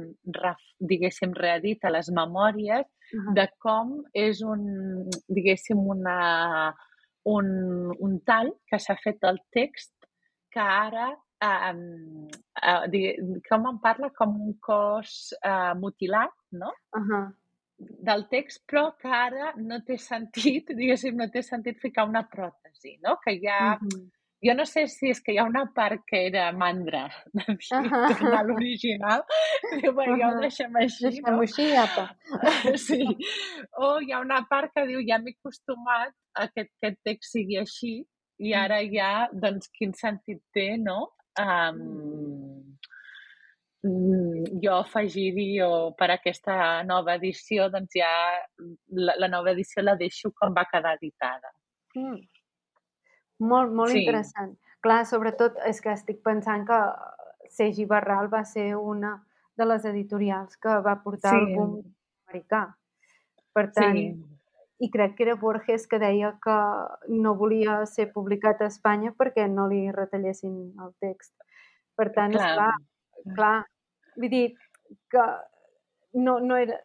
diguéssim, reedita les memòries uh -huh. de com és un, diguéssim, una, un, un tall que s'ha fet al text que ara eh, eh, com en parla com un cos eh, mutilat, no? Uh -huh. del text, però que ara no té sentit, (laughs) diguéssim, no té sentit ficar una pròtesi, no? Que ja... Uh -huh jo no sé si és que hi ha una part que era mandra de uh -huh. tornar a l'original. Diu, bueno, ja ho deixem així, deixem no? així, apa. (laughs) sí. O hi ha una part que diu, ja m'he acostumat a que aquest text sigui així i mm. ara ja, doncs, quin sentit té, no? Um, jo afegir-hi o per aquesta nova edició, doncs ja la, la nova edició la deixo com va quedar editada. Mm. Molt, molt sí. interessant. Clar, sobretot és que estic pensant que Sergi Barral va ser una de les editorials que va portar sí. el boom americà. Per tant, sí. i crec que era Borges que deia que no volia ser publicat a Espanya perquè no li retallessin el text. Per tant, clar. esclar, clar, vull dir que no, no era,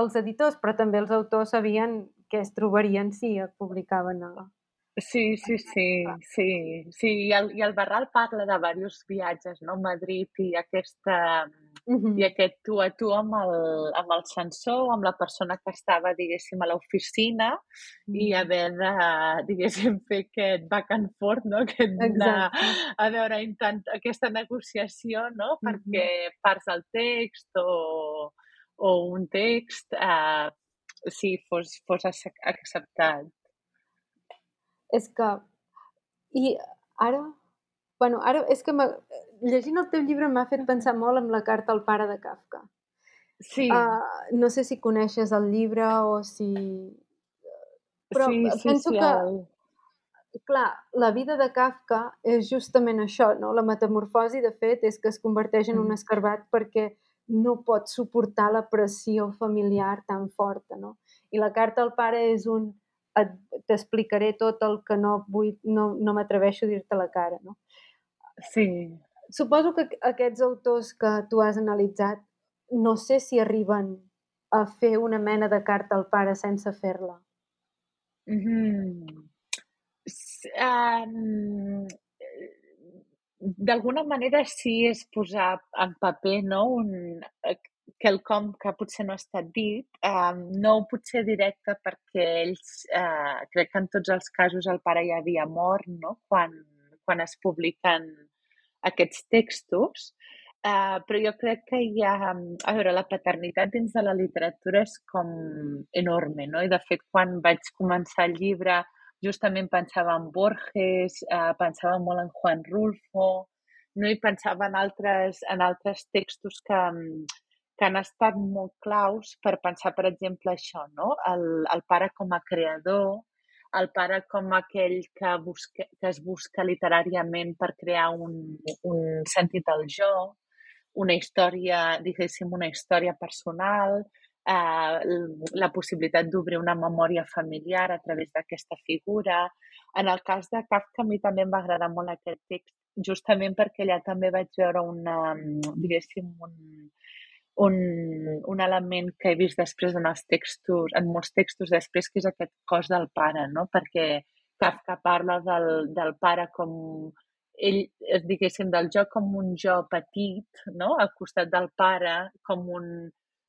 els editors, però també els autors sabien què es trobarien si publicaven a, Sí, sí, sí, sí, sí. I el, i el Barral parla de diversos viatges, no? Madrid i aquesta uh -huh. i aquest tu a tu amb el, amb el sensor, amb la persona que estava, diguéssim, a l'oficina uh -huh. i haver de, diguéssim, fer aquest back and forth, no? Aquest de, a veure, intent, aquesta negociació, no? Uh -huh. Perquè parts del text o, o un text eh, sí, fos, fos acceptat. És que... I ara... Bueno, ara és que llegint el teu llibre m'ha fet pensar molt en la carta al pare de Kafka. Sí. Uh, no sé si coneixes el llibre o si... Però sí, sí, penso sí, que, el... clar, la vida de Kafka és justament això, no? La metamorfosi, de fet, és que es converteix en un escarbat perquè no pot suportar la pressió familiar tan forta, no? I la carta al pare és un t'explicaré tot el que no vull, no, no m'atreveixo a dir-te la cara, no? Sí. Suposo que aquests autors que tu has analitzat no sé si arriben a fer una mena de carta al pare sense fer-la. S em, eh, d'alguna manera sí és posar en paper, no, un quelcom que potser no ha estat dit, em, no potser directe perquè ells, eh, crec que en tots els casos el pare ja havia mort, no?, quan quan es publiquen aquests textos, eh, però jo crec que hi ha a veure, la paternitat dins de la literatura és com enorme, no? I de fet, quan vaig començar el llibre, justament pensava en Borges, eh, pensava molt en Juan Rulfo, no? I pensava en altres, en altres textos que, que han estat molt claus per pensar, per exemple, això, no? El, el pare com a creador, el pare com aquell que, busca, que es busca literàriament per crear un, un sentit al jo, una història, diguéssim, una història personal, eh, la possibilitat d'obrir una memòria familiar a través d'aquesta figura. En el cas de Kafka, a mi també em va agradar molt aquest text, justament perquè allà també vaig veure una, diguéssim, un, un, un element que he vist després en els textos, en molts textos després, que és aquest cos del pare, no? Perquè Kafka parla del, del pare com ell, diguéssim, del jo com un jo petit, no? Al costat del pare com un,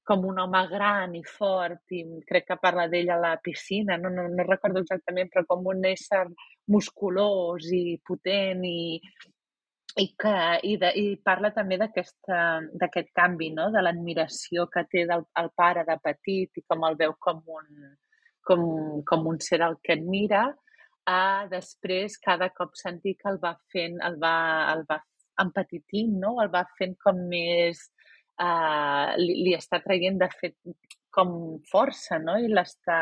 com un home gran i fort, i crec que parla d'ell a la piscina, no, no, no recordo exactament, però com un ésser musculós i potent i, i, que, i, de, i parla també d'aquest canvi, no? de l'admiració que té del el pare de petit i com el veu com un, com, com un ser al que admira, a després cada cop sentir que el va fent, el va, el va empetitint, no? el va fent com més... Uh, li, li està traient, de fet, com força, no? I l'està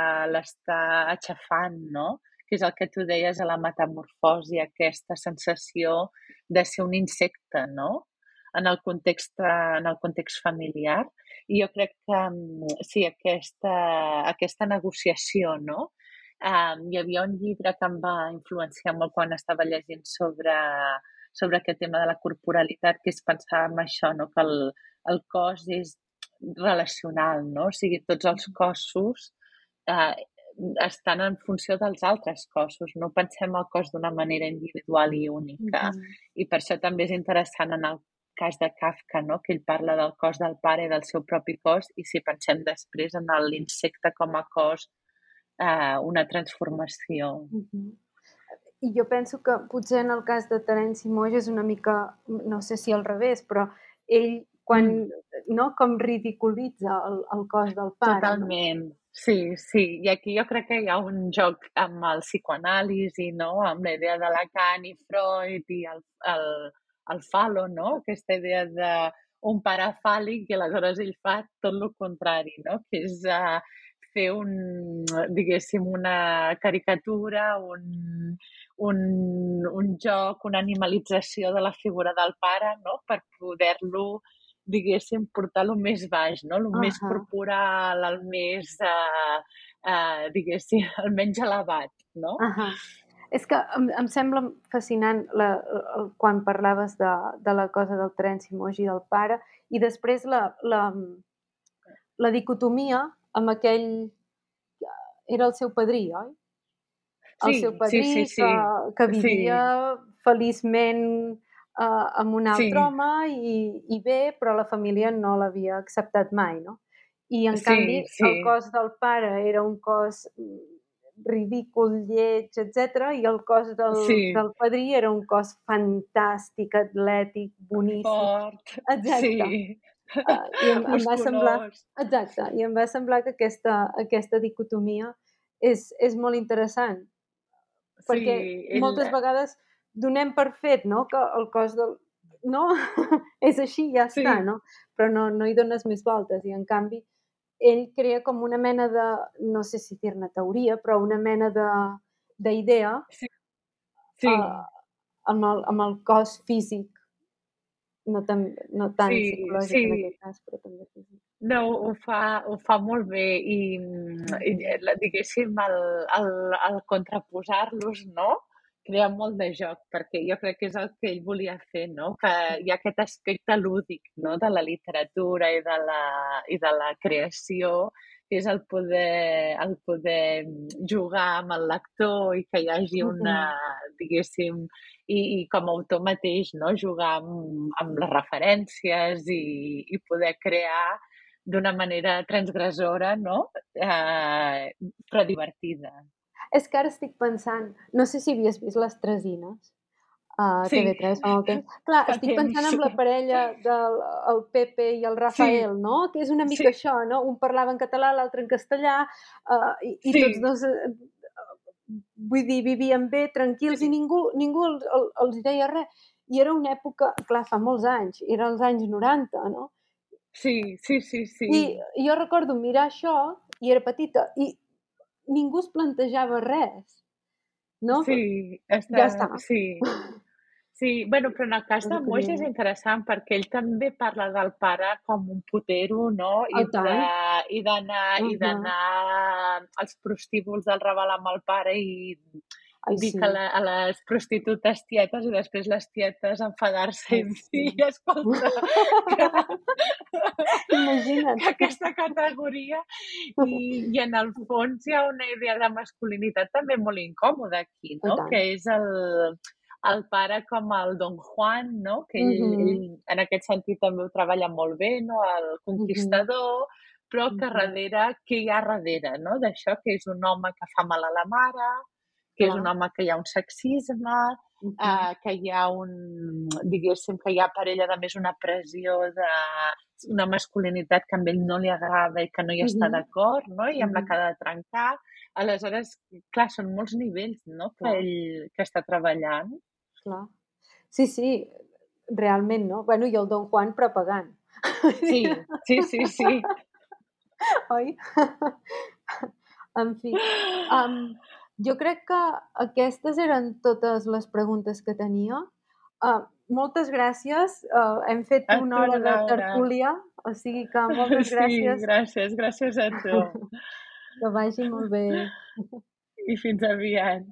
aixafant, no? Que és el que tu deies a la metamorfosi, aquesta sensació de ser un insecte, no? En el context, en el context familiar. I jo crec que mm, sí, aquesta, aquesta negociació, no? Um, hi havia un llibre que em va influenciar molt quan estava llegint sobre, sobre aquest tema de la corporalitat, que és pensar en això, no? que el, el cos és relacional, no? O sigui, tots els cossos eh, estan en funció dels altres cossos, no pensem el cos d'una manera individual i única. Mhm. I per això també és interessant en el cas de Kafka, no? que ell parla del cos del pare i del seu propi cos, i si pensem després en l'insecte com a cos, eh, una transformació. Mhm. I jo penso que potser en el cas de Terenci Moix és una mica, no sé si al revés, però ell quan, no, com ridiculitza el, el cos del pare. Totalment. Sí, sí. I aquí jo crec que hi ha un joc amb el psicoanàlisi, no? Amb la idea de Lacan i Freud i el, el, el falo, no? Aquesta idea de un pare fàl·lic i aleshores ell fa tot el contrari, no? Que és uh, fer un, diguéssim, una caricatura, un, un, un joc, una animalització de la figura del pare, no? Per poder-lo diguéssim, portar lo més baix, no? El més Ahà. corporal, el més, uh, uh, diguéssim, (laughs) el menys elevat, no? Ahà. És que em, em sembla fascinant la, el, quan parlaves de, de la cosa del Terenci Moix i del pare i després la, la, la dicotomia amb aquell... Era el seu padrí, oi? El Sí, seu sí, padrí sí, sí. que, que vivia feliçment uh, amb un altre Sí. home i, i bé, però la família no l'havia acceptat mai, no? I en Sí, canvi sí. el cos del pare era un cos mm, ridícul, lleig, etc i el cos del, Sí. del padrí era un cos fantàstic, atlètic, boníssim. Fort. Exacte. Sí. Uh, I em, em va semblar... Exacte, i em va semblar que aquesta, aquesta dicotomia és, és molt interessant. Sí, perquè ell... moltes vegades donem per fet no? que el cos del... No? (laughs) és així, ja sí. està, no? Però no, no hi dones més voltes. I en canvi, ell crea com una mena de, no sé si dir-ne teoria, però una mena d'idea sí. sí. uh, amb, el, amb el cos físic no, tan, no tant sí, psicològic sí. en aquest cas, però també físic. No, ho fa, ho fa molt bé i, i diguéssim, el, el, el contraposar-los, no? Crea molt de joc, perquè jo crec que és el que ell volia fer, no? que hi ha aquest aspecte lúdic no? de la literatura i de la, i de la creació, que és el poder, el poder jugar amb el lector i que hi hagi una, diguéssim, i, i com a autor mateix, no? jugar amb, amb les referències i, i poder crear d'una manera transgressora, no? Eh, però divertida. És que ara estic pensant, no sé si havies vist les Tresines a sí. TV3 fa molt temps. Clar, fa estic temps. pensant en la parella del el Pepe i el Rafael, sí. no? Que és una mica sí. això, no? Un parlava en català, l'altre en castellà, uh, i, i sí. tots dos, uh, vull dir, vivien bé, tranquils, sí. i ningú, ningú els, els deia res. I era una època, clar, fa molts anys, era els anys 90, no? Sí, sí, sí, sí. I jo recordo mirar això, i era petita, i ningú es plantejava res. No? Sí, està, ja està. Sí. Sí, bueno, però en el cas de Moix és interessant perquè ell també parla del pare com un putero, no? I d'anar uh -huh. als prostíbuls del Raval amb el pare i Ai, dir sí. que la, a les prostitutes tietes i després les tietes enfadar-se i dir, sí. (laughs) escolta, que, (laughs) Imagina't. que aquesta categoria i, i en el fons hi ha una idea de masculinitat també molt incòmoda aquí, no? Que és el, el pare com el Don Juan, no? Que ell, uh -huh. ell en aquest sentit també ho treballa molt bé, no? El conquistador, uh -huh. però que darrere, què hi ha darrere, no? D'això que és un home que fa mal a la mare, que és un home que hi ha un sexisme, uh -huh. uh, que hi ha un, diguéssim, que hi ha per ella a més una pressió de una masculinitat que a ell no li agrada i que no hi uh -huh. està d'acord, no? I amb la que ha de trencar. Aleshores, clar, són molts nivells, no?, que clar. ell que està treballant. Clar. Sí, sí, realment, no? Bueno, i el Don Juan propagant. Sí, sí, sí, sí. Oi? (laughs) en fi. Um, jo crec que aquestes eren totes les preguntes que tenia. Uh, moltes gràcies. Uh, hem fet a una hora de tertúlia, o sigui que moltes (laughs) gràcies. Sí, gràcies, gràcies a tu. (laughs) que vagi molt bé. I fins aviat.